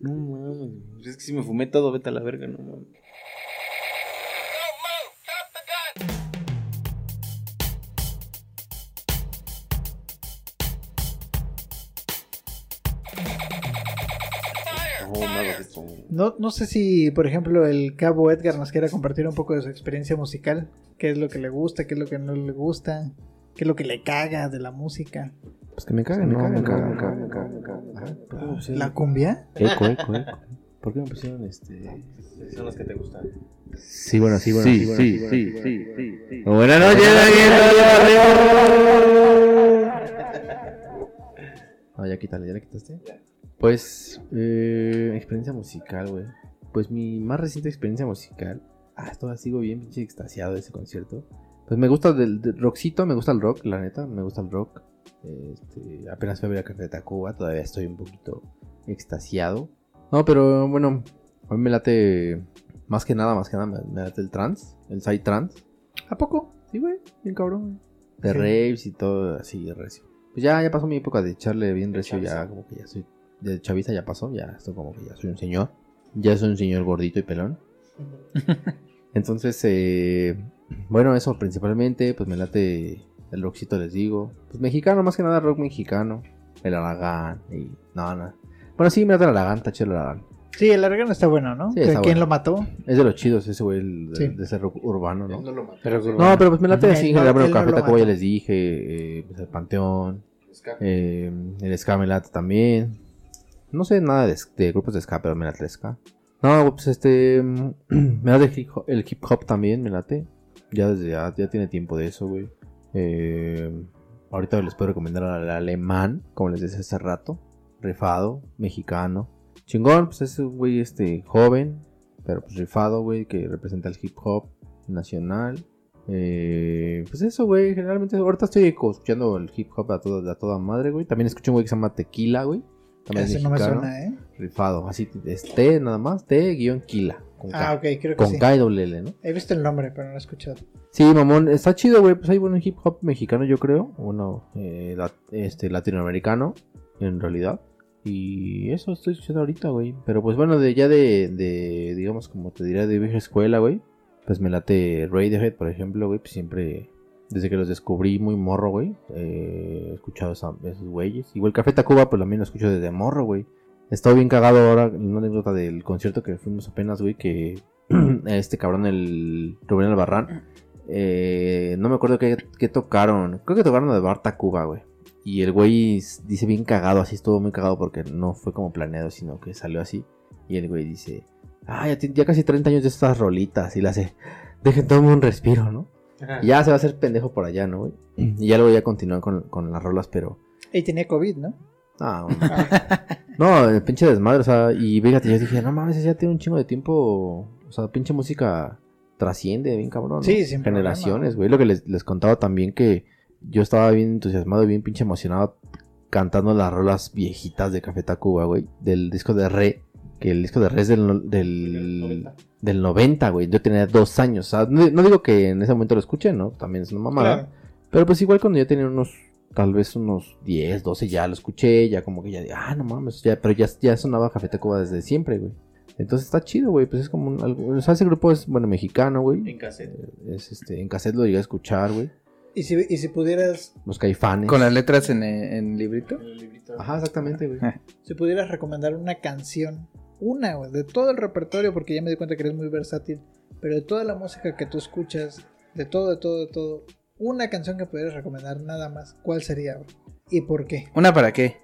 No mames. Es que si me fumé todo, vete a la verga, no mames. No, esto. No, no sé si, por ejemplo, el cabo Edgar nos quiera compartir un poco de su experiencia musical. ¿Qué es lo que le gusta? ¿Qué es lo que no le gusta? ¿Qué es lo que le caga de la música? Pues que me cagan, no, me cagan, me cagan, me cagan, me cagan. Ajá. ¿Por qué me pusieron- ¿La cumbia? Eco, eco, eco. ¿Por qué me pusieron este...? Son las que te gustan. Sí, bueno, sí, bueno, sí, sí, sí, sí, sí. Buenas noches, No, ya quítale, ¿ya le quitaste? Pues, eh, experiencia musical, güey. Pues mi más reciente experiencia musical. Ah, todavía sigo bien pinche extasiado de ese concierto. Pues me gusta del, del rockcito, me gusta el rock, la neta, me gusta el rock. Este, apenas fui a ver a Café de Tacuba, todavía estoy un poquito extasiado. No, pero bueno, a mí me late más que nada, más que nada, me, me late el trance, el side trance. ¿A poco? Sí, güey, bien cabrón, güey. De Sí. raves y todo así, recio. Pues ya, ya pasó mi época de echarle bien recio, ya como que ya soy. De chaviza ya pasó, ya estoy como que ya soy un señor. Ya soy un señor gordito y pelón. Entonces, eh, bueno, eso principalmente, pues me late el rockcito, les digo. Pues mexicano, más que nada rock mexicano. El Aragán y. No, no. Bueno, sí, me late el Aragán, está chido el Aragán. Sí, el órgano está bueno, ¿no? Sí, ¿Que- está ¿Quién bueno. lo mató? Es de los chidos ese güey, el de, Sí. de ese rock urbano, ¿no? No lo maté. Pero, No, pero pues me late así, en no- Café lo Tacuba ya mató. les dije, eh, pues el Panteón, eh, el Ska me late también. No sé nada de, de grupos de Ska, pero me late el Ska. No, pues este, mm, me late el hip hop, el hip hop también, me late. Ya desde, ya, ya tiene tiempo de eso, güey. Eh, ahorita les puedo recomendar al alemán, como les decía hace rato. Rifado, mexicano. Chingón, pues es un güey este, joven, pero pues rifado, güey, que representa el hip hop nacional. Eh, pues eso, güey. Generalmente ahorita estoy escuchando el hip hop a toda, a toda madre, güey. También escucho un güey que se llama Tequila, güey. También es Ese no me suena, ¿eh? Rifado. Así es T nada más. T-Quila. Con K. Ah, ok, creo que con sí. K y doble L, ¿no? He visto el nombre, pero no lo he escuchado. Sí, mamón. Está chido, güey. Pues hay buen hip hop mexicano, yo creo. Bueno, eh, la- este, latinoamericano, en realidad. Y eso estoy escuchando ahorita, güey. Pero pues bueno, de ya de, de digamos, como te diría, de vieja escuela, güey. Pues me late Radiohead, por ejemplo, güey. Pues siempre, desde que los descubrí muy morro, güey. eh, he escuchado esa- esos güeyes. Igual Café Tacuba, pues también lo escucho desde morro, güey. He estado bien cagado ahora, una anécdota del concierto que fuimos apenas, güey, que este cabrón, el Rubén Albarrán, eh, no me acuerdo qué, qué tocaron. Creo que tocaron lo de Bar Tacuba, güey. Y el güey dice bien cagado, así estuvo muy cagado porque no fue como planeado, sino que salió así. Y el güey dice, ah, ya, ya casi 30 años de estas rolitas. Y le hace, dejen tomarme un respiro, ¿no? Y ya se va a hacer pendejo por allá, ¿no, güey? Y ya luego ya continúan con, con las rolas, pero... Y tenía COVID, ¿no? Ah, no, el pinche desmadre, o sea, y fíjate, yo dije, no mames, ese ya tiene un chingo de tiempo, o sea, pinche música trasciende bien cabrón. ¿no? Sí, sin Generaciones, güey. Lo que les, les contaba también que yo estaba bien entusiasmado, bien pinche emocionado cantando las rolas viejitas de Café Tacuba, güey, del disco de Re, que el disco de Re es del, no- del, del 90, güey. Yo tenía dos años, o sea, no, no digo que en ese momento lo escuché, ¿no? También es una mamada. Claro. Pero pues igual cuando yo tenía unos, tal vez unos 10, 12 ya lo escuché, ya como que ya, de, ah, no mames, ya, pero ya, ya sonaba Café Tacuba desde siempre, güey. Entonces está chido, güey, pues es como un, algo, o sea, ese grupo es, bueno, mexicano, güey. En cassette. Es este, en cassette lo llegué a escuchar, güey. Y si, y si pudieras, Los caifanes. Con las letras en, eh, en librito. En el librito. Ajá, exactamente, güey. si pudieras recomendar una canción, una, güey, de todo el repertorio, porque ya me di cuenta que eres muy versátil, pero de toda la música que tú escuchas, de todo, de todo, de todo, una canción que pudieras recomendar nada más, ¿cuál sería? güey? ¿Y por qué? ¿Una para qué?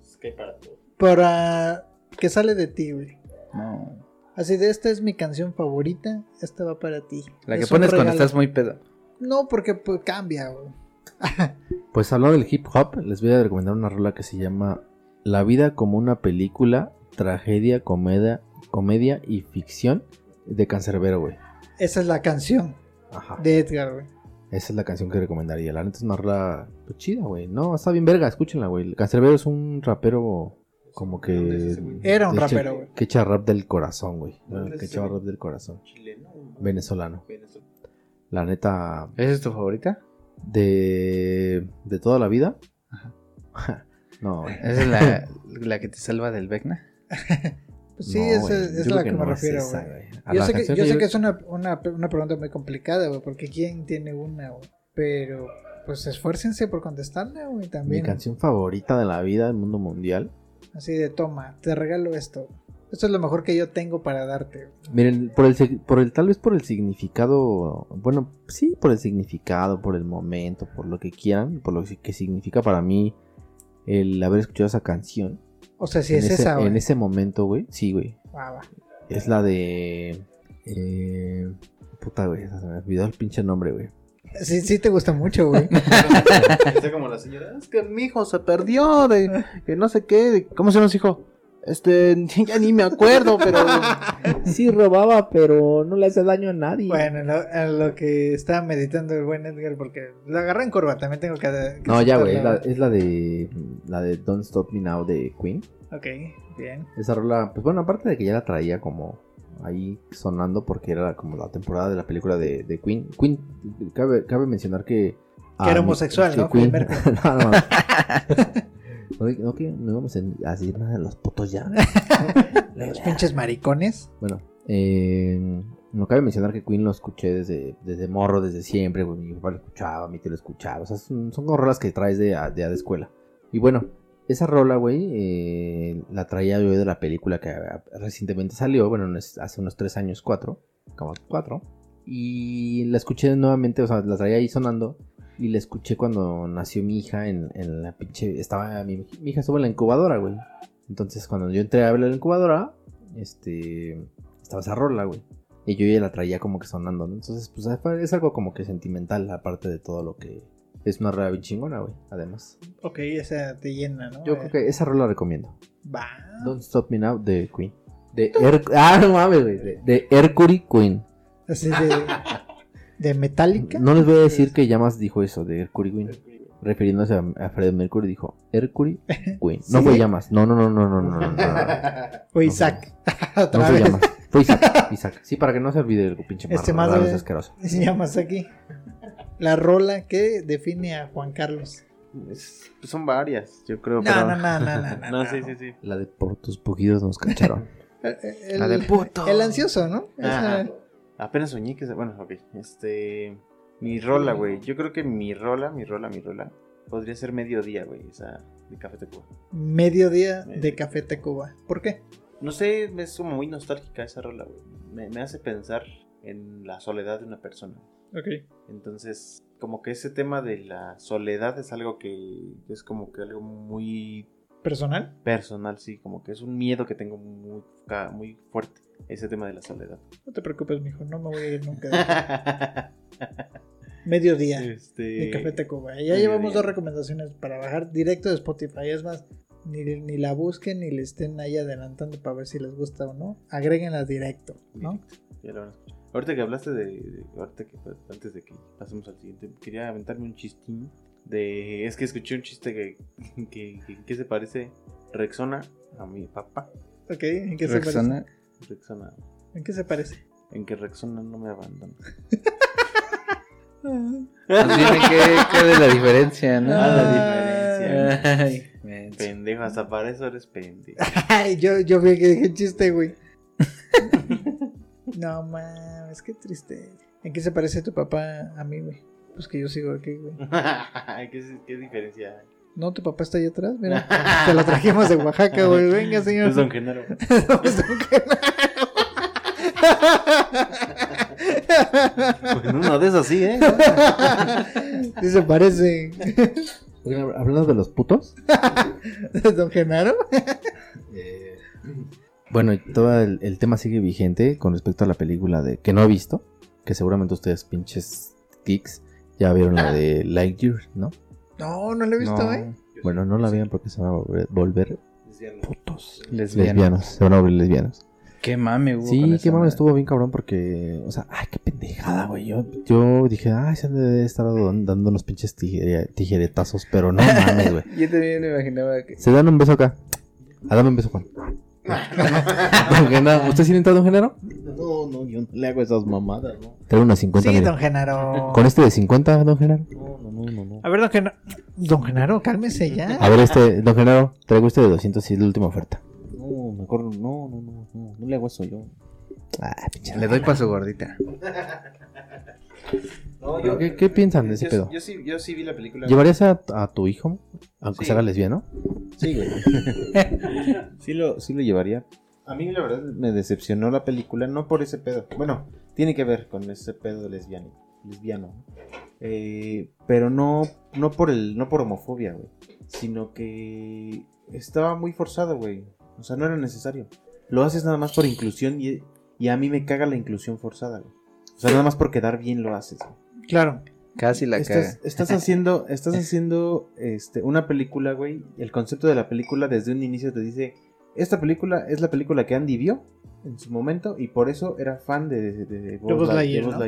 Es que hay para todo. Para que sale de ti, güey. No. Así de esta es mi canción favorita, esta va para ti. La que Es pones cuando estás muy pedo. No, porque pues, cambia, güey. Pues hablando del hip hop, les voy a recomendar una rola que se llama La vida como una película, tragedia, comedia, comedia y ficción de Cancerbero, güey. Esa es la canción Ajá. de Edgar, güey. Esa es la canción que recomendaría. La neta es una rola pues, chida, güey. No, está bien verga, escúchenla, güey. Cancerbero es un rapero como que... Era un rapero, güey. Que echa rap del corazón, güey. ¿Dónde es Que echa rap del corazón. Chileno. Venezolano. La neta, ¿Esa es tu favorita? de, de toda la vida. no, güey. ¿Esa es la, la que te salva del Vecna? Sí, No, esa es yo la que, me no es refiero, esa. A Yo sé que, yo sé que es una, una, una pregunta muy complicada, güey, porque ¿quién tiene una, güey? Pero, pues esfuércense por contestarla, güey, Mi también. canción favorita de la vida del mundo mundial. Así de, toma, te regalo esto. Esto es lo mejor que yo tengo para darte. Miren, por el, por el tal vez por el significado, bueno, sí, por el significado, por el momento, por lo que quieran, por lo que significa para mí el haber escuchado esa canción. O sea, si en es ese, esa, güey. En ese momento, güey, sí, güey. Va. Es la de... Eh, puta, güey, se me olvidó el pinche nombre, güey. Sí, sí te gusta mucho, güey. Como la señora. Es que mi hijo se perdió de que no sé qué. de- ¿Cómo se llama su hijo? Este, ya ni me acuerdo, pero. Sí, robaba, pero no le hace daño a nadie. bueno, lo, a lo que estaba meditando el buen Edgar, porque lo agarré en curva, también tengo que... que no, ya, güey, es la, es la de... La de Don't Stop Me Now de Queen. Ok, bien. Esa rola, pues bueno, aparte de que ya la traía como ahí sonando porque era como la temporada de la película de, de Queen. Queen, cabe, cabe mencionar que... Que era homosexual, que ¿no? Queen, Mercury. no, no, no, no, que no íbamos a decir nada de los putos ya. Los pinches maricones. Bueno, eh, no cabe mencionar que Queen lo escuché desde, desde morro, desde siempre. güey, Mi papá lo escuchaba, mi tío lo escuchaba. O sea, son, son rolas que traes de, de, escuela. Y bueno, esa rola, güey, eh, la traía yo de la película que ah, recientemente salió. Bueno, hace unos tres años, cuatro. Como cuatro. Y la escuché nuevamente, o sea, la traía ahí sonando. Y la escuché cuando nació mi hija en, en la pinche. Estaba. Mi, mi hija estuvo en la incubadora, güey. Entonces, cuando yo entré a ver la incubadora, este. Estaba esa rola, güey. Y yo ya la traía como que sonando, ¿no? Entonces, pues fue- es algo como que sentimental, aparte de todo lo que. Es una rola bien chingona, güey, además. Ok, esa te llena, ¿no? Yo Eh, creo que esa rola la recomiendo. Va. Don't Stop Me Now de Queen. De Her ah, no mames, güey. De, de Hercury Queen. Así de... De Metallica. No les voy a decir que Llamas dijo eso de Hercury Queen. Refiriéndose a, a Freddie Mercury, dijo Hercury Queen. No ¿Sí? fue Llamas. No, no, no, no, no, no. no, no Isaac. No Otra fue vez. Llamas. Fue Isaac. Isaac. Sí, para que no se olvide el pinche Este marrano, madre- raro, es asqueroso. Se llama aquí. La rola que define a Juan Carlos. Es- pues son varias, yo creo. No, pero... no, no, no, no, no, No, no. sí, sí, sí. La de por tus pujidos nos cacharon. El, el- La de puto. el ansioso, ¿no? Esa-. Apenas soñé que se... Bueno, ok. Este... Mi rola, güey. Yo creo que mi rola, mi rola, mi rola... Podría ser mediodía, güey. Esa de Café Tacuba. mediodía de Mediodía. Café Tacuba. ¿Por qué? No sé, es como muy nostálgica esa rola, güey. Me, me hace pensar en la soledad de una persona. Ok. Entonces, como que ese tema de la soledad es algo que es como que algo muy ¿Personal? personal, sí, como que es un miedo que tengo muy, muy fuerte, ese tema de la soledad. No te preocupes, mijo. No me voy a ir nunca. Mediodía este... de Café Tacuba. Ya mediodía. llevamos dos recomendaciones para bajar directo de Spotify. Es más, ni, ni la busquen ni le estén ahí adelantando para ver si les gusta o no. Agréguenla directo, ¿no? Ya lo van a escuchar. Ahorita que hablaste de, de- ahorita que antes de que pasemos al siguiente, quería aventarme un chistín de es que escuché un chiste que que, que- que se parece Rexona a mi papá. Ok, ¿en qué se Rexona. Rexona? ¿En qué se parece? en que Rexona no me abandona. Nos dime qué, qué de la diferencia, ¿no? Ah, la diferencia. Ay. Pendejo, hasta para eso eres pendejo. Ay, yo, yo vi que dije chiste, güey. no mames, qué triste. ¿En qué se parece tu papá a mí, güey? Pues que yo sigo aquí, güey. ¿Qué, qué diferencia hay? No, tu papá está allá atrás, mira. Te lo trajimos de Oaxaca, güey. Venga, señor. Es Don Genaro. Somos Don Pues uno de esos sí, ¿eh? Sí se parece. Hablando de los putos. Don Genaro. Eh, bueno, y todo el, el tema sigue vigente con respecto a la película de que no he visto, que seguramente ustedes pinches geeks ya vieron la de Lightyear, ¿no? No, no lo he visto, No, ¿eh? Bueno, no la vean porque se van a volver, volver putos. Lesbianos, se van a volver lesbianos. Qué mame con Sí, qué mames, madre. estuvo bien cabrón porque, o sea, ay, qué pendejada, güey. Yo, yo dije, ay, se han de estar dando unos pinches tijere- tijeretazos, pero no mames, güey. Yo también me imaginaba que. Se dan un beso acá. Ah, dame un beso, Juan. Genaro, ¿Usted sí le entra, don Genaro? No, no, yo no le hago esas mamadas, ¿no? Trae unas 50 Sí, mira. don Genaro. Con este de 50, don Genaro. No, no, no, no. no. A ver, don Genaro. Don Genaro, cálmese ya. A ver, este, don Genaro, traigo este de 200 y es la última oferta. No, Mejor no, no, no, no, no le hago eso yo. Ah, pinche Le doy para su gordita. No, ¿Pero ¿Qué, qué piensan de ese yo, pedo? yo sí, yo sí vi la película. ¿Llevarías a, a tu hijo, aunque Sí. se haga lesbiano? Sí, güey. sí, lo, sí lo llevaría. A mí la verdad me decepcionó la película, no por ese pedo. Bueno, tiene que ver con ese pedo lesbiano. lesbiano ¿no? Eh, pero no, no, por el, no por homofobia, güey. Sino que estaba muy forzado, güey. O sea, no era necesario. Lo haces nada más por inclusión y, y a mí me caga la inclusión forzada, güey. O sea, nada más por quedar bien lo haces. güey. Claro. Casi la Estás, caga. estás haciendo, estás haciendo este, una película, güey. El concepto de la película desde un inicio te dice, esta película es la película que Andy vio en su momento y por eso era fan de, de, de Buzz Lightyear, de Buzz ¿no?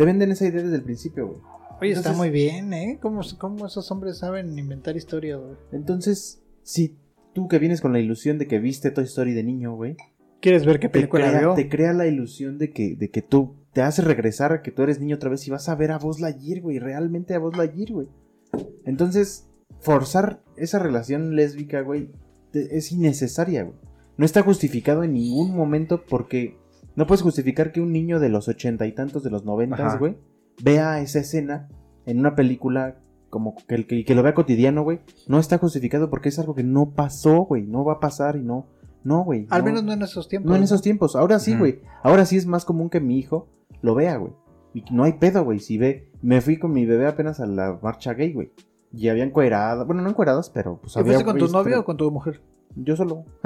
Te venden esa idea desde el principio, güey. Oye, está muy bien, ¿eh? ¿Cómo, cómo esos hombres saben inventar historia, güey? Entonces, si tú que vienes con la ilusión de que viste Toy Story de niño, güey, ¿Quieres ver qué te película crea, vio? te crea la ilusión de que, de que tú te hace regresar a que tú eres niño otra vez y vas a ver a Buzz Lightyear, güey, realmente a Buzz Lightyear, güey. Entonces, forzar esa relación lésbica, güey, te- es innecesaria, güey. No está justificado en ningún momento porque no puedes justificar que un niño de los ochenta y tantos, de los noventas, güey, vea esa escena en una película como que, el que, que lo vea cotidiano, güey. No está justificado porque es algo que no pasó, güey. No va a pasar y no. No, güey. Al no. menos no en esos tiempos. No en esos tiempos. Ahora sí, güey. Ahora sí es más común que mi hijo lo vea, güey. Y no hay pedo, güey. Si ve. Me fui con mi bebé apenas a la marcha gay, güey. Y había encueradas. Bueno, no encueradas, pero pues ¿Y había. fuiste con tu novio o con tu mujer? Yo solo.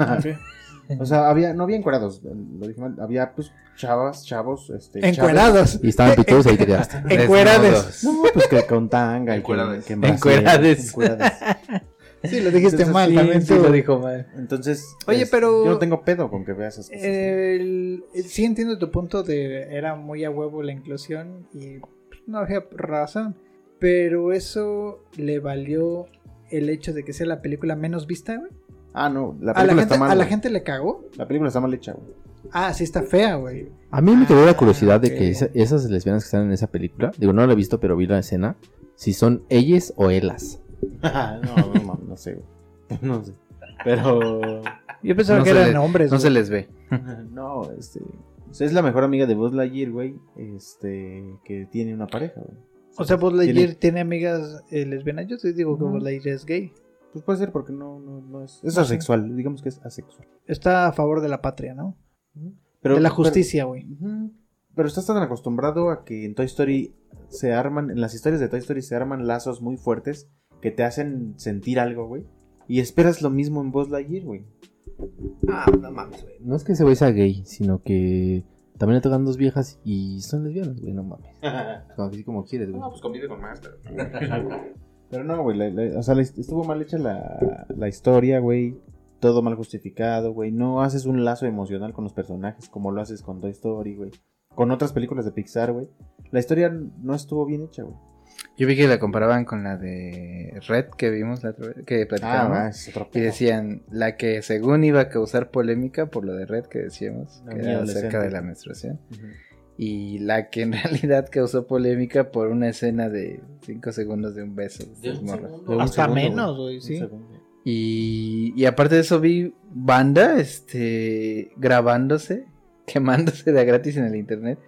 O sea, había. No había encuerados. Lo dije mal. Había, pues, chavas, chavos. Este, chavos. Encuerados. Y estaban pitudos y ahí te quedaste. Encuerades. No, pues que con tanga que, Encuerades. que Encuerades. encuerades. Sí, lo dijiste Entonces, mal sí, también sí, tú. lo dijo mal. Entonces. Oye, es- pero- Yo no tengo pedo con que vea esas cosas. El- el- sí entiendo tu punto de era muy a huevo la inclusión y pues, no había razón. Pero eso le valió el hecho de que sea la película menos vista, güey. Ah, no. La A la, película gente, está mal. a la gente le cagó. La película está mal hecha, güey. Ah, sí está fea, güey. A mí me quedó la curiosidad de que esa- esas lesbianas que están en esa película, digo, no la he visto, pero vi la escena, si son ellas o ellas. no, no, no, no sé, güey. No sé. Pero. Yo pensaba No que eran le- hombres. No güey. se les ve. No, este. o sea, es la mejor amiga de Buzz Lightyear, güey. Este. Que tiene una pareja, güey. O sea, Buzz Tiene- Lightyear tiene amigas eh, lesbianas. Yo te digo que. Buzz Lightyear es gay. Pues puede ser porque no, no, no es. Es asexual, digamos que es asexual. Está a favor de la patria, ¿no? Pero, de la justicia, güey. Pero estás tan acostumbrado a que en Toy Story se arman, en las historias de Toy Story se arman lazos muy fuertes que te hacen sentir algo, güey. Y esperas lo mismo en Buzz Lightyear, güey. Ah, no mames, güey. No es que ese güey sea gay, sino que también le tocan dos viejas y son lesbianas, güey, no mames. Como- Así como quieres, güey. No, pues convive con más, pero. pero no, güey. la- la- o sea, la- estuvo mal hecha la, la historia, güey. Todo mal justificado, güey. No haces un lazo emocional con los personajes como lo haces con Toy Story, güey. Con otras películas de Pixar, güey. La historia no estuvo bien hecha, güey. Yo vi que la comparaban con la de Red que vimos la otra vez, que platicamos. Ah, es otro y decían, la que según iba a causar polémica por lo de Red que decíamos, que era acerca de la menstruación. Ujú. Y la que en realidad causó polémica por una escena de 5 segundos de un beso. de estas morras. De un Hasta segundo, menos, güey. sí. Y, y aparte de eso vi banda este grabándose, quemándose de a gratis en el internet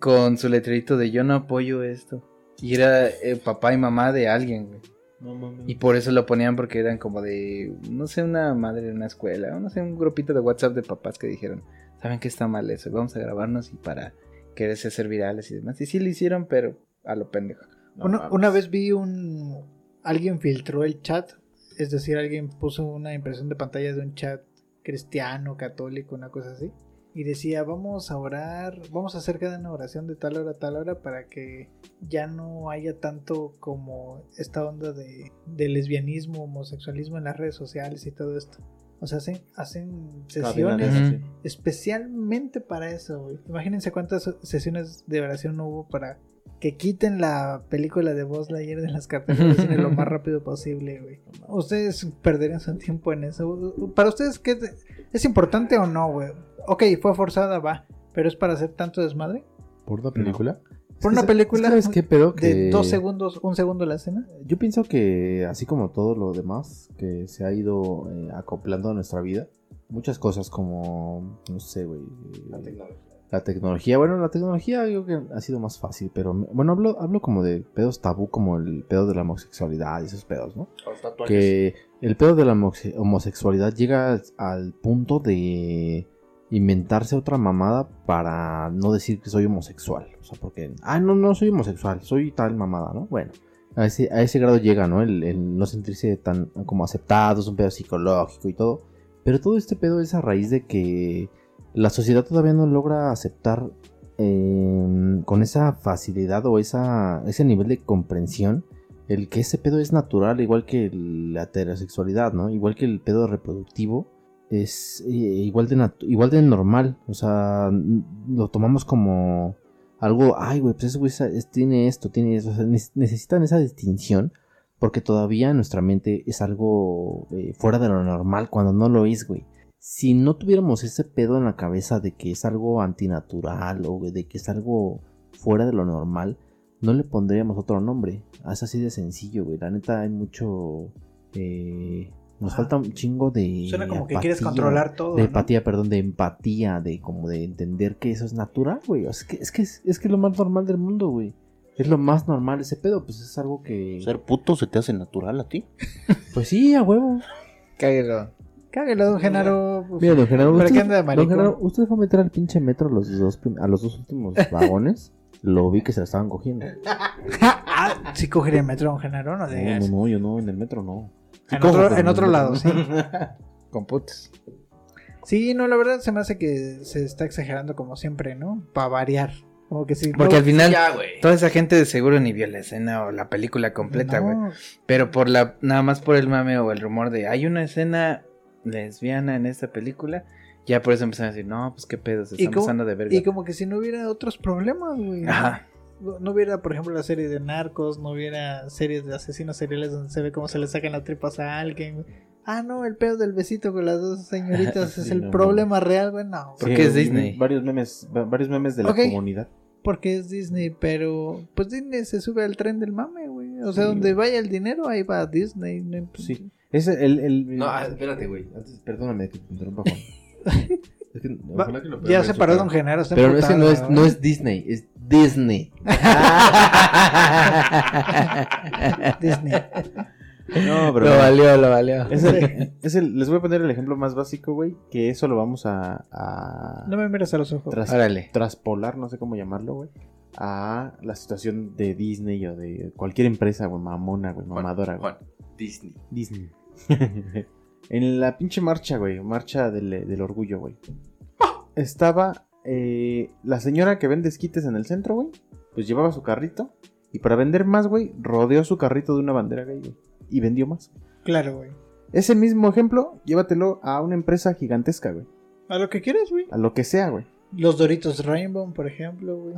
con su letrerito de yo no apoyo esto. Y era eh, papá y mamá de alguien, güey. No mames. Y por eso lo ponían porque eran como de, no sé, una madre de una escuela, o no sé, un grupito de WhatsApp de papás que dijeron, ¿saben que está mal eso? Vamos a grabarnos y para quererse hacer virales y demás. Y sí lo hicieron, pero a lo pendejo. No una, una vez vi un. Alguien filtró el chat. Es decir, alguien puso una impresión de pantalla de un chat cristiano, católico, una cosa así. Y decía, vamos a orar, vamos a hacer cada una oración de tal hora a tal hora para que ya no haya tanto como esta onda de, de lesbianismo, homosexualismo en las redes sociales y todo esto. O sea, hacen, hacen sesiones especialmente para eso, güey. Imagínense cuántas sesiones de oración hubo para que quiten la película de Buzz Lightyear de las carteleras de cine lo más rápido posible, güey. Ustedes perderían su tiempo en eso. Para ustedes, ¿qué es, ¿es importante o no, güey? Ok, fue forzada, va. Pero es para hacer tanto desmadre. ¿Por la película? Por una película ¿Sabes qué pedo? de Que- dos segundos, un segundo la escena. Yo pienso que así como todo lo demás que se ha ido eh, acoplando a nuestra vida, muchas cosas como, no sé, güey. eh, La tecnología, bueno, la tecnología yo creo que ha sido más fácil, pero me- bueno, hablo, hablo como de pedos tabú, como el pedo de la homosexualidad y esos pedos, ¿no? Que el pedo de la homosexualidad llega al punto de inventarse otra mamada para no decir que soy homosexual. O sea, porque, ah, no, no soy homosexual, soy tal mamada, ¿no? Bueno, a ese, a ese grado llega, ¿no? El, no sentirse tan como aceptado, es un pedo psicológico y todo. Pero todo este pedo es a raíz de que la sociedad todavía no logra aceptar eh, con esa facilidad o esa, ese nivel de comprensión el que ese pedo es natural, igual que la heterosexualidad, ¿no? Igual que el pedo reproductivo es eh, igual, de igual de normal. O sea, lo tomamos como algo, ay, güey, pues güey tiene esto, tiene eso. Necesitan esa distinción porque todavía nuestra mente es algo eh, fuera de lo normal cuando no lo es, güey. Si no tuviéramos ese pedo en la cabeza de que es algo antinatural o de que es algo fuera de lo normal, no le pondríamos otro nombre. Es así de sencillo, güey. La neta hay mucho... eh, nos Ajá. falta un chingo de... Suena como que quieres empatía, controlar todo. De ¿no? empatía, perdón, de empatía, de como de entender que eso es natural, güey. O sea, es que es, que es, es que es lo más normal del mundo, güey. Es lo más normal ese pedo, pues es algo que... ¿Ser puto se te hace natural a ti? Pues sí, a huevo. Cáguelo. Cáguelo, don Genaro. pues, Mira, don Genaro, ¿Para usted, qué anda de don? Genaro, usted fue a meter al pinche metro a los dos, prim- a los dos últimos vagones. Lo vi que se la estaban cogiendo. ah, sí cogería el metro, don Genaro, no No, no, no, yo no, en el metro no. En otro, en lado, sí. Con putas. Sí, no, la verdad se me hace que se está exagerando como siempre, ¿no? Para variar. Como que sí. Porque no- al final, toda esa gente de seguro ni vio la escena o la película completa, güey. no, Pero por la, nada más por el mame o el rumor de hay una escena lesbiana en esta película, ya por eso empezaron a decir, no, pues qué pedo, se como- pasando de verga. Y como que si no hubiera otros problemas, güey. ¿no? Ajá. No, hubiera, por ejemplo, la serie de narcos, no hubiera series de asesinos seriales donde se ve cómo se le sacan las tripas a alguien. Ah, no, el pedo del besito con las dos señoritas es el no, problema real, güey. No, ¿Por qué es Disney? Varios memes, va- varios memes de la comunidad. porque es Disney, pero pues Disney se sube al tren del mame, güey. O sea, Sí, donde güey. vaya el dinero, ahí va Disney. no- Sí. Es el, el, No, ah, espérate, güey. Antes, perdóname que te interrumpa, Juan. Es que, Va- ojalá que lo puedan ya se paró. Don Genaro. Pero es que no es, no es Disney, es Disney. Disney. No, pero. Lo valió, lo valió. Es el, es el- les voy a poner el ejemplo más básico, güey. Que eso lo vamos a. a No me mires a los ojos. tras- Órale. traspolar, no sé cómo llamarlo, güey. A la situación de Disney o de cualquier empresa, güey, mamona, güey, mamadora, güey. Disney. Disney. en la pinche marcha, güey, marcha del, del orgullo, güey. Estaba eh, la señora que vende esquites en el centro, güey. Pues llevaba su carrito. Y para vender más, güey, rodeó su carrito de una bandera gay, güey. Y vendió más. Claro, güey. Ese mismo ejemplo, llévatelo a una empresa gigantesca, güey. A lo que quieras, güey. A lo que sea, güey. Los Doritos Rainbow, por ejemplo, güey.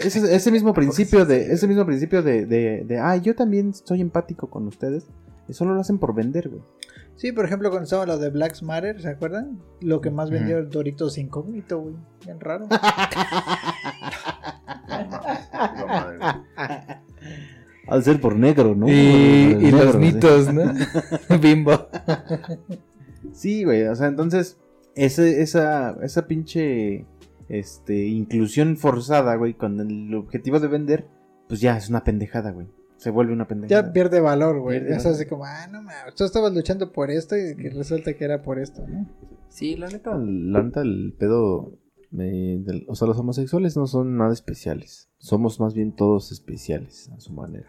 Ese, ese mismo principio de. Ese mismo principio de, de, de, Ah, yo también soy empático con ustedes. Y solo lo hacen por vender, güey. Sí, por ejemplo, cuando estaba lo de Black Matter, ¿se acuerdan? Lo que más vendió el Doritos incógnito, güey. Bien raro. Al ser por negro, ¿no? Y, Por y negro, los sí. mitos, ¿no? Bimbo. Sí, güey, o sea, entonces, ese, esa, esa pinche este, inclusión forzada, güey, con el objetivo de vender, pues ya es una pendejada, güey. Se vuelve una pendejada. Ya pierde valor, güey. Ya hace como, ah, no mames, tú estabas luchando por esto y que resulta que era por esto, ¿no? Sí, la neta, la neta, el pedo. del- o sea, los homosexuales no son nada especiales. Somos más bien todos especiales a su manera.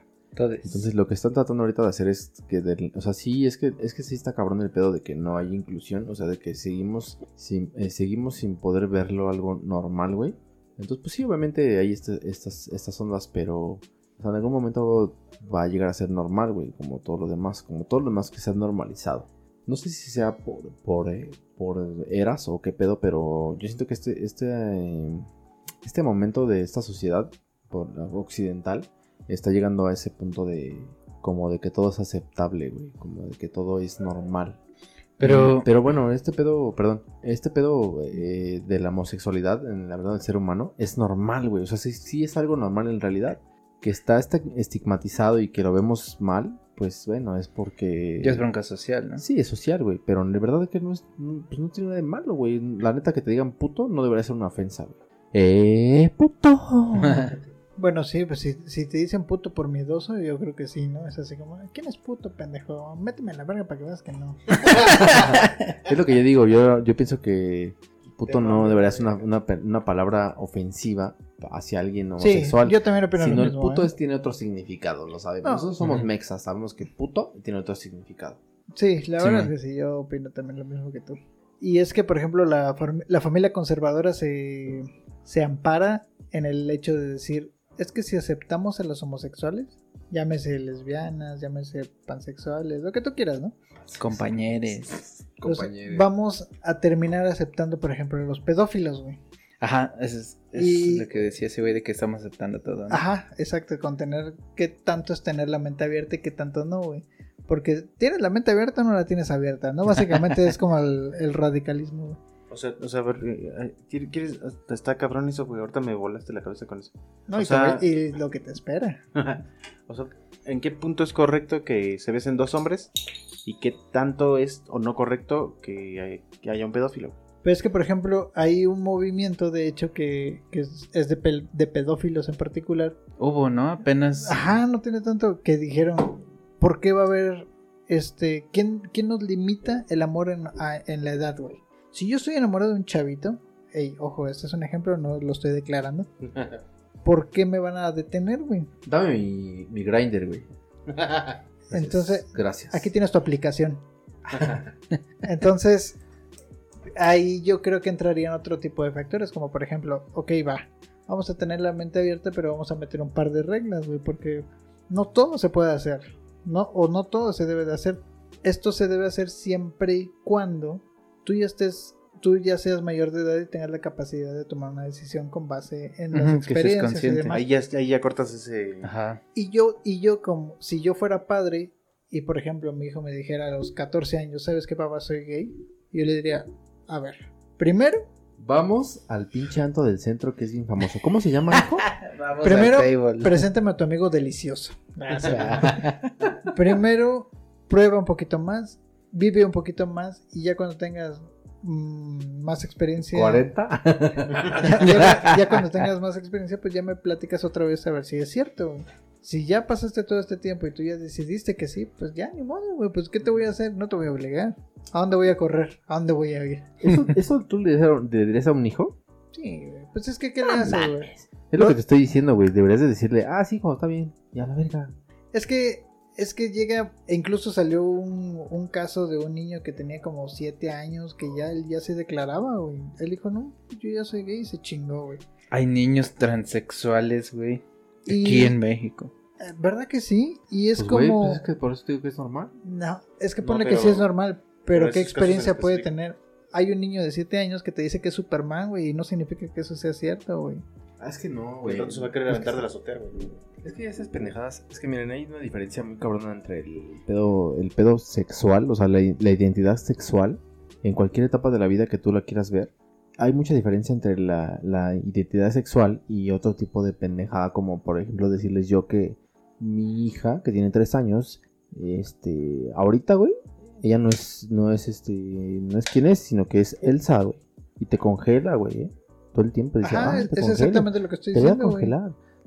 Entonces, lo que están tratando ahorita de hacer es que. del- o sea, sí, es que, es que sí está cabrón el pedo de que no hay inclusión. O sea, de que seguimos sin, eh, seguimos sin poder verlo algo normal, güey. Entonces, pues sí, obviamente hay este- estas, estas ondas, pero. O sea, en algún momento va a llegar a ser normal, güey. Como todo lo demás. Como todo lo demás que se ha normalizado. No sé si sea por, por, eh, por eras o qué pedo, pero yo siento que este, este, eh, este momento de esta sociedad por, occidental está llegando a ese punto de como de que todo es aceptable, güey, como de que todo es normal. Pero- Mm, pero bueno, este pedo, perdón, este pedo eh, de la homosexualidad, en la verdad, del ser humano, es normal, güey. O sea, sí, sí es algo normal en realidad. Que está estigmatizado y que lo vemos mal, pues bueno, es porque... Ya es bronca social, ¿no? Sí, es social, güey. Pero de verdad que no es. no- Pues no tiene nada de malo, güey. La neta que te digan puto no debería ser una ofensa, güey. ¡Eh, puto! Bueno, sí, pues si, si te dicen puto por miedoso, yo creo que sí, ¿no? Es así como, ¿quién es puto, pendejo? Méteme en la verga para que veas que no. es lo que yo digo. Yo, yo pienso que puto no debería ser una, una, palabra ofensiva hacia alguien Sí, homosexual. yo también opino Si lo no, el mismo. puto ¿eh? es- tiene otro significado, lo sabemos. No. Nosotros somos mexas, sabemos que puto tiene otro significado. Sí, la Sí, verdad man. es que sí, yo opino también lo mismo que tú. Y es que, por ejemplo, la, la familia conservadora se, se ampara en el hecho de decir, es que si aceptamos a los homosexuales, llámese lesbianas, llámese pansexuales, lo que tú quieras, ¿no? Compañeros. Pues vamos a terminar aceptando, por ejemplo, a los pedófilos, güey. Ajá, eso es, es Y- lo que decía ese güey de que estamos aceptando todo. ¿no? Ajá, exacto, con tener, qué tanto es tener la mente abierta y qué tanto no, güey. Porque tienes la mente abierta o no la tienes abierta, ¿no? Básicamente es como el, el radicalismo, güey. O sea, o sea, a ver, eh, ¿quieres- ¿quieres? Está cabrón eso, güey. Ahorita me volaste la cabeza con eso. No, O y, sea- te- y lo que te espera. o sea, ¿en qué punto es correcto que se besen dos hombres? ¿Y qué tanto es o no correcto que, hay- que haya un pedófilo? Pero es que, por ejemplo, hay un movimiento, de hecho, que, que es, es de, pel- de pedófilos en particular. Hubo, ¿no? Apenas. Ajá, no tiene tanto que dijeron, ¿por qué va a haber, este, quién, quién nos limita el amor en, a- en la edad, güey? Si yo estoy enamorado de un chavito, ey, ojo, este es un ejemplo, no lo estoy declarando, ¿por qué me van a detener, güey? Dame mi, mi grinder, güey. Entonces, Gracias. Aquí tienes tu aplicación. Entonces, ahí yo creo que entrarían otro tipo de factores, como por ejemplo, ok, va, vamos a tener la mente abierta, pero vamos a meter un par de reglas, güey, porque no todo se puede hacer, ¿no? O no todo se debe de hacer. Esto se debe hacer siempre y cuando tú ya estés, tú ya seas mayor de edad y tengas la capacidad de tomar una decisión con base en las que seas experiencias y consciente. demás. Ahí ya, ahí ya cortas ese... Ajá. Y yo, y yo como, si yo fuera padre y por ejemplo mi hijo me dijera a los 14 años, ¿sabes qué papá soy gay? Yo le diría, a ver, primero, Vamos al pinche anto del centro que es bien famoso. ¿Cómo se llama, hijo? Vamos Primero, preséntame a tu amigo delicioso. primero, prueba un poquito más, vive un poquito más y ya cuando tengas mm, más experiencia... 40. ya, ya- ya cuando tengas más experiencia, pues ya me platicas otra vez a ver si es cierto. Si ya pasaste todo este tiempo y tú ya decidiste que sí, pues ya ni modo, güey. Pues ¿qué te voy a hacer? No te voy a obligar. ¿A dónde voy a correr? ¿A dónde voy a ir? ¿Eso, eso tú le dirías a- a un hijo? Sí, güey. Pues es que ¿qué le hace, güey? Es lo que te estoy diciendo, güey. Deberías de decirle, ah, sí, hijo, está bien. Ya la verga. Es que es que llega, e incluso salió un, un caso de un niño que tenía como 7 años que ya él ya se declaraba, güey. Él dijo, no, yo ya soy gay y se chingó, güey. Hay niños transexuales, güey. Y- Aquí en México. Eh, ¿Verdad que sí? Y es Pues, como... pues es que por eso te digo que es normal. No, es que No, ponle que sí es normal, pero, pero ¿qué experiencia puede específico. tener? Hay un niño de 7 años que te dice que es Superman, güey, y no significa que eso sea cierto, güey. Ah, es que no, Güey, güey. entonces va a querer Es aventar que- de la azotea, güey. Es que esas pendejadas, es que miren, hay una diferencia muy cabrona entre el pedo, el pedo sexual, o sea, la, la identidad sexual, en cualquier etapa de la vida que tú la quieras ver. Hay mucha diferencia entre la, la identidad sexual y otro tipo de pendejada, como por ejemplo decirles yo que mi hija, que tiene tres años, este, ahorita, güey, ella no es, no es este, no es quien es, sino que es Elsa, güey. Y te congela, güey, ¿eh? Todo el tiempo dice, Ajá, "Ah, es te es congelo". exactamente lo que estoy Te voy a diciendo, güey.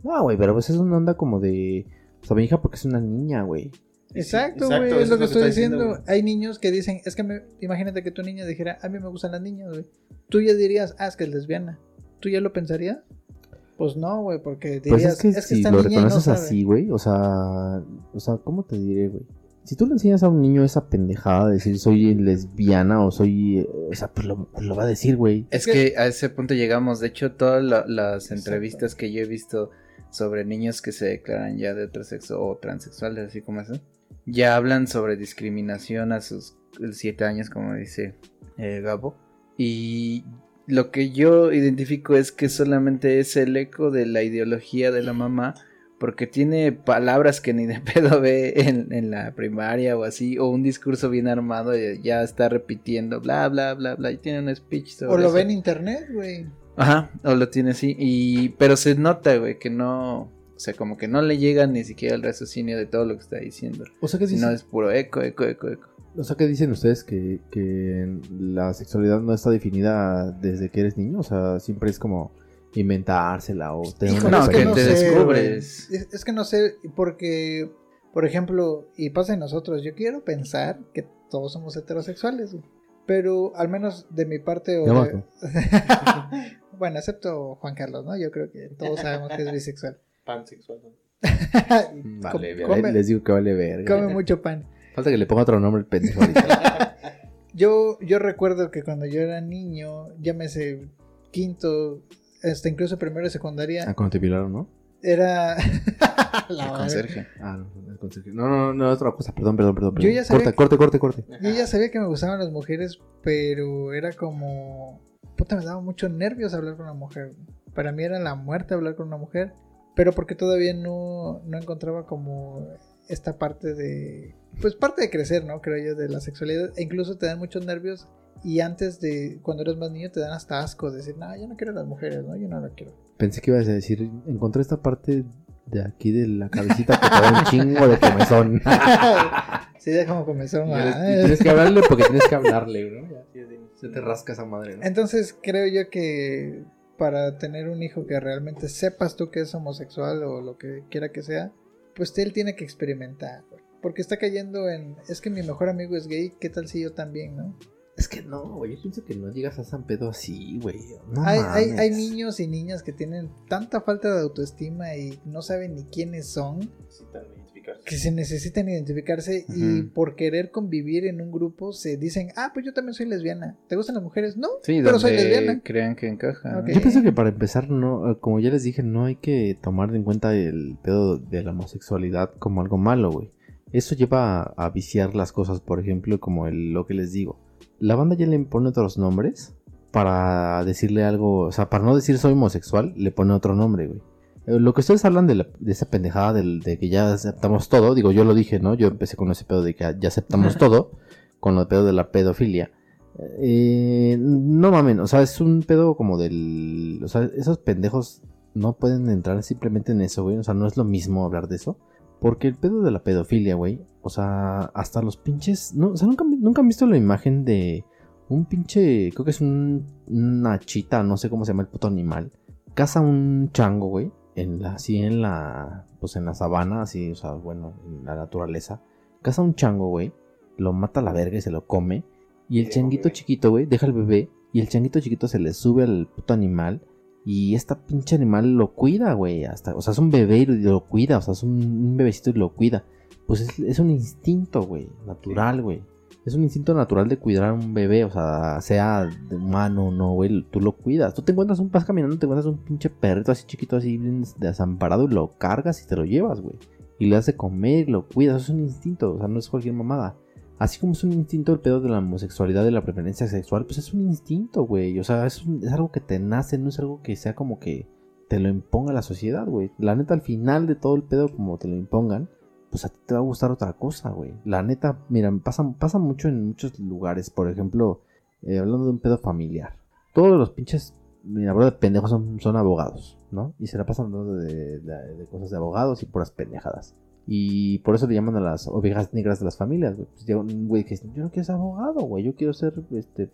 No, güey, pero pues es una onda como de. O sea, mi hija porque es una niña, güey. Exacto, güey, es lo que estoy diciendo. Hay niños que dicen, es que me- imagínate que tu niña dijera, a mí me gustan las niñas, güey. Tú ya dirías, ah, es que es lesbiana. ¿Tú ya lo pensarías? Pues no, güey, porque Pues dirías, es que si esta lo niña no reconoces sabe". así, güey. O sea. O sea, ¿cómo te diré, güey? Si tú le enseñas a un niño esa pendejada de decir soy lesbiana o soy. O sea, pues lo, pues lo va a decir, güey. Es Es que a ese punto llegamos. De hecho, todas la- las entrevistas que yo he visto sobre niños que se declaran ya de otro sexo o transexuales, así como eso, ya hablan sobre discriminación a sus 7 años, como dice eh, Gabo. Y lo que yo identifico es que solamente es el eco de la ideología de la mamá porque tiene palabras que ni de pedo ve en, en la primaria o así, o un discurso bien armado y ya está repitiendo, bla, bla, bla, bla, y tiene un speech sobre O lo eso. ve en internet, güey. Ajá, o lo tiene así, y, pero se nota, güey, que no, o sea, como que no le llega ni siquiera el raciocinio de todo lo que está diciendo, O sea, que dicen, es puro eco, eco, eco, eco. o sea, ¿qué dicen ustedes que, que la sexualidad no está definida desde que eres niño? O sea, siempre es como inventársela o tener una No, es que no te sé, descubres. Es, es que no sé, porque, por ejemplo, y pasa en nosotros, yo quiero pensar que todos somos heterosexuales, pero al menos de mi parte... o de-. bueno, excepto Juan Carlos, ¿no? Yo creo que todos sabemos que es bisexual. Pansexual. ¿no? Vale, Com- come, les digo que vale verga. come mucho pan. Falta que le ponga otro nombre el pendejo ahorita. Yo, yo recuerdo que cuando yo era niño, llámese quinto, hasta incluso primero de secundaria, ah, cuando te violaron, ¿no? era... La El conserje. Ah, no, el conserje. No, no, no, otra cosa, perdón, perdón, perdón. Yo perdón. ya sabía corte, que- corte, corte, corte. Yo ya sabía que me gustaban las mujeres, pero era como... Puta, me daba mucho nervios hablar con una mujer. Para mí era la muerte hablar con una mujer, pero porque todavía no, no encontraba como esta parte de... Pues parte de crecer, ¿no? Creo yo, de la sexualidad. E incluso te dan muchos nervios y antes de, cuando eres más niño, te dan hasta asco. Decir, no, yo no quiero a las mujeres, ¿no? Yo no quiero. Pensé que ibas a decir, encontré esta parte de aquí de la cabecita que te da un chingo de comezón. sí, ya como comenzó. Y ah. tienes que hablarle porque tienes que hablarle, ¿no? Se te rasca esa madre, ¿no? Entonces creo yo que para tener un hijo que realmente sepas tú que es homosexual o lo que quiera que sea, pues él tiene que experimentar. Porque está cayendo en, es que mi mejor amigo es gay, ¿qué tal si yo también, no? Es que no, güey, yo pienso que no llegas a San Pedo así, güey. No hay, hay, mames. hay niños y niñas que tienen tanta falta de autoestima y no saben ni quiénes son, Necesitan identificarse. que se necesitan identificarse y por querer convivir en un grupo se dicen, ah, pues yo también soy lesbiana. ¿Te gustan las mujeres? No, Sí, pero soy lesbiana. crean que encaja. Yo pienso que para empezar, no, eh, como ya les dije, no hay que tomar en cuenta el pedo de la homosexualidad como algo malo, güey. Eso lleva a, a viciar las cosas, por ejemplo, como el- lo que les digo. La banda ya le pone otros nombres para decirle algo, o sea, para no decir soy homosexual, le pone otro nombre, güey. Eh, Lo que ustedes hablan de, la- de esa pendejada del- de que ya aceptamos todo, digo, yo lo dije, ¿no? Yo empecé con ese pedo de que ya aceptamos todo, con lo de pedo de la pedofilia. Eh, no mamen, o sea, es un pedo como del. O sea, esos pendejos no pueden entrar simplemente en eso, güey. O sea, no es lo mismo hablar de eso. Porque el pedo de la pedofilia, güey. O sea, hasta los pinches. No, o sea, nunca, nunca han visto la imagen de un pinche. Creo que es un, una chita, no sé cómo se llama el puto animal. Caza un chango, güey. En la, así en la. Pues en la sabana, así, o sea, bueno, en la naturaleza. Caza un chango, güey. Lo mata a la verga y se lo come. Y el changuito chiquito, güey, deja el bebé. Y el changuito chiquito se le sube al puto animal. Y esta pinche animal lo cuida, güey. Hasta, o sea, es un bebé y lo cuida. O sea, es un, un bebecito y lo cuida. Pues es, es un instinto, güey. Natural, güey. Es un instinto natural de cuidar a un bebé. O sea, sea de humano o no, güey. Tú lo cuidas. Tú te encuentras un pas caminando, te encuentras un pinche perrito así chiquito, así desamparado. Y lo cargas y te lo llevas, güey. Y le das de comer y lo cuidas. Es un instinto. O sea, no es cualquier mamada. Así como es un instinto el pedo de la homosexualidad, de la preferencia sexual, pues es un instinto, güey. O sea, es, un- es algo que te nace, no es algo que sea como que te lo imponga la sociedad, güey. La neta, al final de todo el pedo, como te lo impongan, pues a ti te va a gustar otra cosa, güey. La neta, mira, pasa, pasa mucho en muchos lugares. Por ejemplo, eh, hablando de un pedo familiar. Todos los pinches, mira, bro, de pendejos son, abogados, ¿no? Y se la pasan hablando de- de cosas de abogados y puras pendejadas. Y por eso le llaman a las ovejas negras de las familias, güey. Pues un güey que yo no quiero ser abogado, güey. Yo quiero ser, este,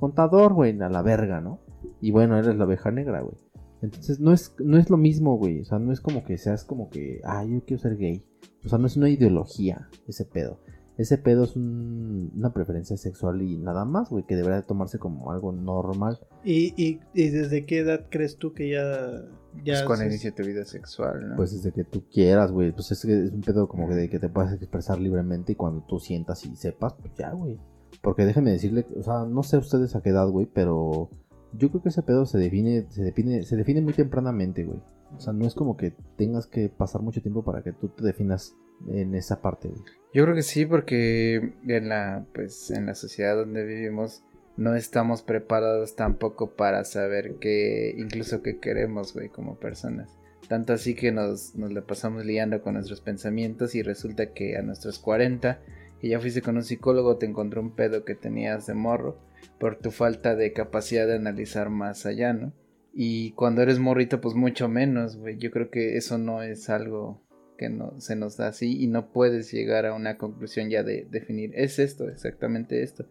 contador, güey, a la verga, ¿no? Y bueno, eres la oveja negra, güey. Entonces no es, no es lo mismo, güey. O sea, no es como que seas como que, ah, yo quiero ser gay. O sea, no es una ideología ese pedo. Ese pedo es un- una preferencia sexual y nada más, güey, que debería de tomarse como algo normal. ¿Y, y, y desde qué edad crees tú que ya... ya Pues cuando haces- inicia tu vida sexual, ¿no? Pues desde que tú quieras, güey. Pues es, que es un pedo como que de que te puedas expresar libremente y cuando tú sientas y sepas, pues ya, güey. Porque déjenme decirle, o sea, no sé ustedes a qué edad, güey, pero yo creo que ese pedo se define, se define, se define muy tempranamente, güey. O sea, no es como que tengas que pasar mucho tiempo para que tú te definas en esa parte, güey. Yo creo que sí, porque en la, pues, en la sociedad donde vivimos no estamos preparados tampoco para saber qué, incluso qué queremos, güey, como personas. Tanto así que nos, nos la pasamos liando con nuestros pensamientos y resulta que a nuestros 40, que ya fuiste con un psicólogo, te encontró un pedo que tenías de morro por tu falta de capacidad de analizar más allá, ¿no? Y cuando eres morrito, pues mucho menos, güey. Yo creo que eso no es algo que no, se nos da así y no puedes llegar a una conclusión ya de definir, es esto, exactamente esto.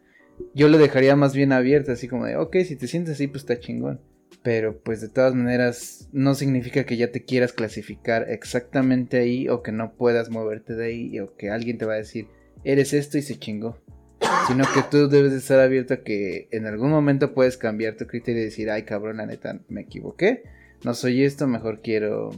Yo lo dejaría más bien abierto, así como de, ok, si te sientes así, pues está chingón. Pero pues de todas maneras no significa que ya te quieras clasificar exactamente ahí o que no puedas moverte de ahí o que alguien te va a decir, eres esto y se chingó. Sino que tú debes de estar abierto a que en algún momento puedes cambiar tu criterio y decir, ay cabrón, la neta, me equivoqué. No soy esto, mejor quiero...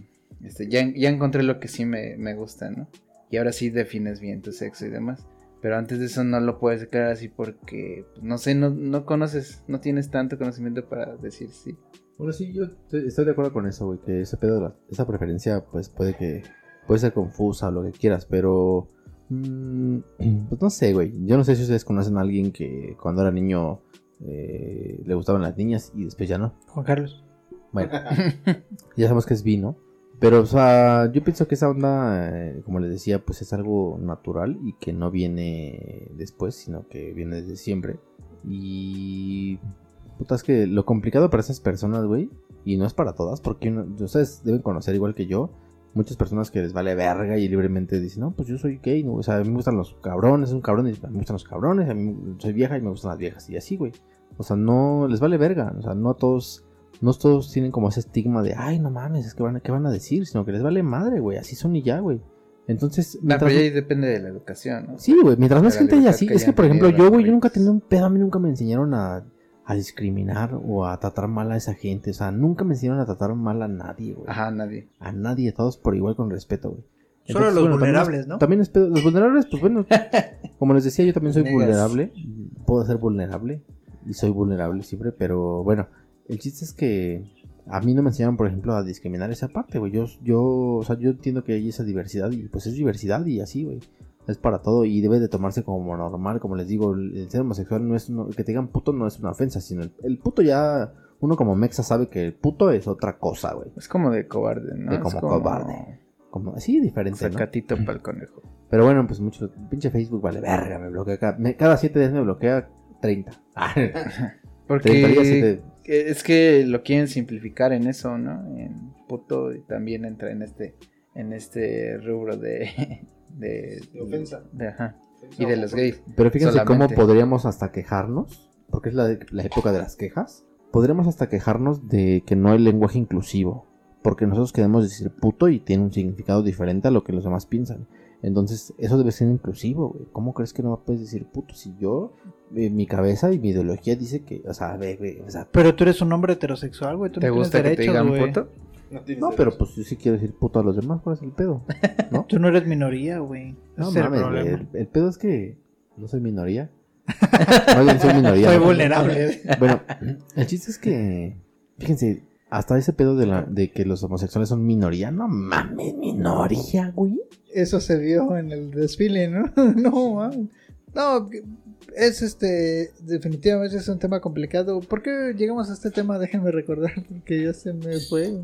Este, ya, ya encontré lo que sí me, me gusta, ¿no? Y ahora sí defines bien tu sexo y demás. Pero antes de eso no lo puedes declarar así porque, pues, no sé, no, no conoces, no tienes tanto conocimiento para decir sí. Bueno, sí, yo estoy de acuerdo con eso, güey. Que ese pedo, esa preferencia, pues puede que. Puede ser confusa o lo que quieras, pero. Mm, pues no sé, güey. Yo no sé si ustedes conocen a alguien que cuando era niño eh, le gustaban las niñas y después ya no. Juan Carlos. Bueno, ya sabemos que es vino. Pero, o sea, yo pienso que esa onda, eh, como les decía, pues es algo natural y que no viene después, sino que viene desde siempre. Y. Puta, es que lo complicado para esas personas, güey, y no es para todas, porque uno- ustedes deben conocer igual que yo, muchas personas que les vale verga y libremente dicen, no, pues yo soy gay, ¿no? o sea, a mí me gustan los cabrones, es un cabrón y a mí me gustan los cabrones, a mí soy vieja y me gustan las viejas, y así, güey. O sea, no les vale verga, o sea, no a todos no todos tienen como ese estigma de, ay, no mames, es que van, a- ¿qué van a decir? Sino que les vale madre, güey, así son y ya, güey. Entonces, No, pero ya ahí depende de la educación, ¿no? sí, güey, mientras más gente haya así, es que, por ejemplo, yo, güey, yo nunca tenido un pedo, a mí nunca me enseñaron a, a discriminar o a tratar mal a esa gente, o sea, nunca me enseñaron a tratar mal a nadie, güey. Ajá, nadie. A nadie, a todos por igual con respeto, güey. Solo a los también es- vulnerables, ¿no? También es pedo, los vulnerables, pues bueno, como les decía, yo también soy vulnerable, puedo ser vulnerable y soy vulnerable siempre, pero bueno, el chiste es que a mí no me enseñaron, por ejemplo, a discriminar esa parte, güey. Yo, yo, o sea, yo entiendo que hay esa diversidad y pues es diversidad y así, güey. Es para todo y debe de tomarse como normal, como les digo, el, ser homosexual no es, uno- que te digan puto no es una ofensa, sino el, el puto ya, uno como mexa sabe que el puto es otra cosa, güey. Es como de cobarde, ¿no? De Es como cobarde. Como así diferente, ¿no? Sacatito para el conejo. Pero bueno, pues mucho. Pinche Facebook vale verga, me bloquea. Cada, me- cada siete días me bloquea 30. Ah, 30 días, Porque es que lo quieren simplificar en eso, ¿no? En puto y también entra en este en este rubro de de, De ofensa. de- ajá, y de los gays. Pero fíjense Solamente. cómo podríamos hasta quejarnos, porque es la, la época de las quejas. Podríamos hasta quejarnos de que no hay lenguaje inclusivo. Porque nosotros queremos decir puto y tiene un significado diferente a lo que los demás piensan. Entonces, eso debe ser inclusivo, güey. ¿Cómo crees que no puedes decir puto? Si yo, eh, mi cabeza y mi ideología dice que, o sea, ve, ve, o sea, Pero tú eres un hombre heterosexual, güey. Tú ¿Te no tienes gusta que te digan güey. puto? No, pero pues yo sí quiero decir puto a los demás, ¿cuál es el pedo? ¿No? Tú no eres minoría, güey. No es el mames. El, el pedo es que no soy minoría. Más bien soy minoría. Soy ¿no? vulnerable. Bueno, el chiste es que, fíjense, hasta ese pedo de, la, de que los homosexuales son minoría, no mames, minoría, güey. Eso se vio en el desfile, ¿no? no, mames. No, que- es este. Definitivamente es un tema complicado. ¿Por qué llegamos a este tema? Déjenme recordar, porque ya se me fue.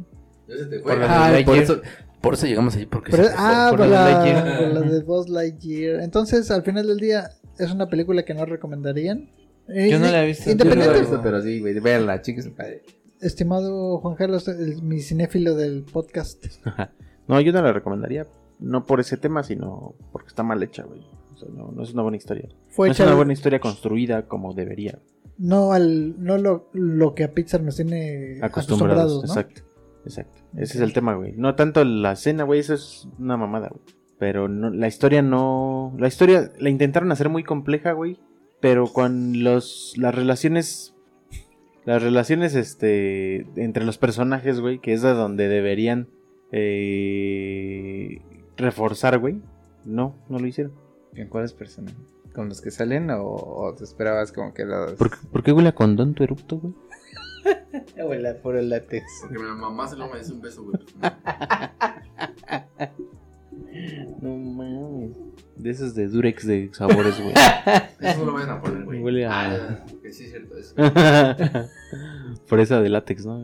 La Ah, por, eso, por eso llegamos ahí, porque Pero- se- ah, por por, la de la, la de Buzz Lightyear. Entonces, al final del día, ¿es una película que no recomendarían? Eh, Yo no la he visto. Yo no lo he Independiente, visto, pero sí, güey, véanla, chicos. estimado Juan Carlos, el- mi cinéfilo del podcast. No, yo no la recomendaría. No por ese tema, sino porque está mal hecha, güey. O sea, no, no es una buena historia. Fue no es una buena historia construida como debería. no al no lo, lo que a Pixar nos tiene Acostumbrados. acostumbrados, ¿no? Exacto. Exacto. Ese es el tema, güey. No tanto la escena, güey. Eso es una mamada, güey. Pero no, la historia no. La historia la intentaron hacer muy compleja, güey. Pero con los. Las relaciones. Las relaciones, este. Entre los personajes, güey. Que es de donde deberían. eh, reforzar, güey. No, no lo hicieron. ¿En cuáles personajes? ¿Con los que salen o, o te esperabas como que los... ¿Por, qué- por qué huele a condón tu erupto, güey? A puro látex. Porque mi mamá se lo merece un beso, güey. No mames. De esos de Durex de sabores, güey. Eso no lo vayan a poner, güey. Huele a- que sí es cierto eso. Por esa de látex, ¿no?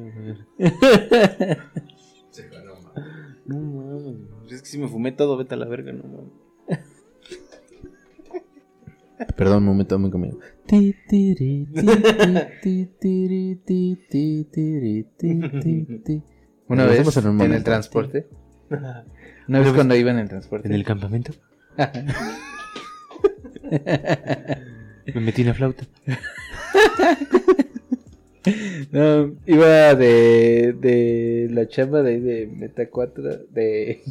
No mames. Es que si me fumé todo, vete a la verga, no mames. Perdón, un momento, me conmigo. Una vez en el transporte. Una vez cuando iba en el transporte. ¿En el campamento? me metí en la flauta. No, iba de, de la chamba de ahí de Meta 4 de,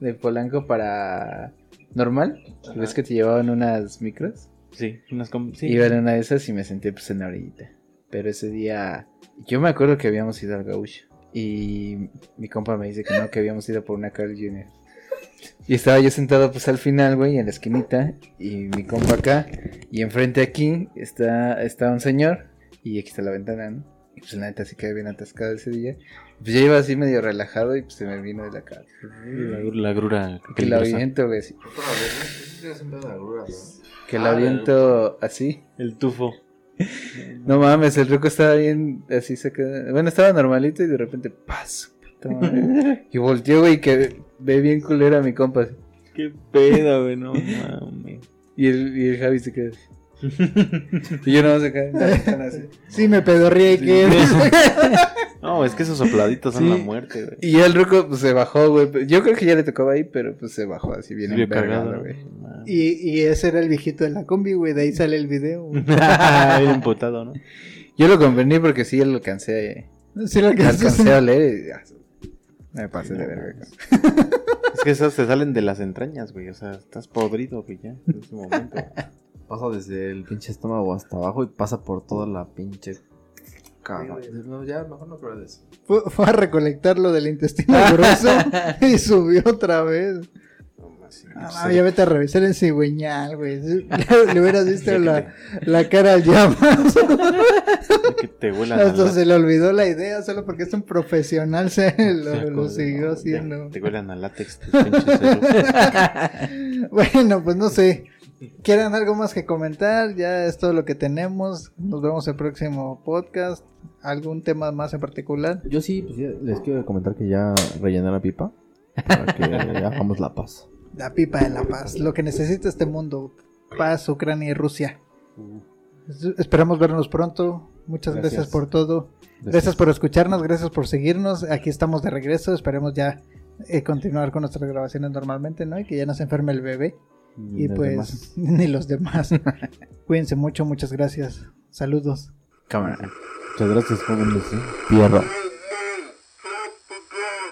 de Polanco para normal. ¿Ves que te llevaban unas micros? Sí, unas sí. Iba en una de esas y me senté pues en la orillita. Pero ese día, yo me acuerdo que habíamos ido al gaucho. Y mi compa me dice que no, que habíamos ido por una Carl Jr. Y estaba yo sentado pues al final, güey, en la esquinita. Y mi compa acá. Y enfrente aquí está, está un señor. Y aquí está la ventana, ¿no? Y pues la neta se quedé bien atascado ese día. Pues ya iba así medio relajado y pues se me vino de la cara. La, la grura Que la aviento, güey, así. Que la aviento así. El tufo. No mames, el ruco estaba bien así se quedó. Bueno, estaba normalito y de repente madre. Y volteó, güey, que ve bien culera a mi compa. así. Qué pedo, güey, no mames. Y el, y el Javi se queda así. y yo no sé así. Sí, me pedorría que No, es que esos sopladitos son Sí. la muerte, güey. Y el ruco pues, se bajó, güey. Yo creo que ya le tocaba ahí, pero pues se bajó así bien envergado, cargado, güey. Y, y ese era el viejito de la combi, güey. De ahí sale el video. güey. Bien emputado, ¿no? Yo lo comprendí porque sí, lo alcancé, Sí, lo lo alcanzas alcancé a leer y ah, me pasé de verga. Es que esos te salen de las entrañas, güey. O sea, estás podrido, güey, ya. En ese momento. Pasa desde el pinche estómago hasta abajo y pasa por toda la pinche caga. No, ya, mejor no creo de eso. Fue, fue a recolectar lo del intestino grueso y subió otra vez. No, sí, Ah, sí. ya vete a revisar el cigüeñal, güey. Le, le hubieras visto la, la cara al llamas. Hasta se le olvidó la idea, solo porque es un profesional, se lo, Sí, lo como- siguió haciendo. Te huelan a látex tus. Bueno, pues no sé. ¿Quieren algo más que comentar? Ya es todo lo que tenemos. Nos vemos el próximo podcast. ¿Algún tema más en particular? Yo sí, pues ya les quiero comentar que ya rellené la pipa. Para que hagamos la paz. La pipa de la paz. Lo que necesita este mundo. Paz, Ucrania y Rusia. Es- Esperamos vernos pronto. Muchas gracias, Gracias. por todo. Gracias por escucharnos, gracias por seguirnos. Aquí estamos de regreso. Esperemos ya eh, continuar con nuestras grabaciones normalmente, ¿no? Y que ya no se enferme el bebé. Y pues, demás. ni los demás. Cuídense mucho, muchas gracias. Saludos. Cámara. Muchas gracias, jóvenes. ¿eh? Pierro.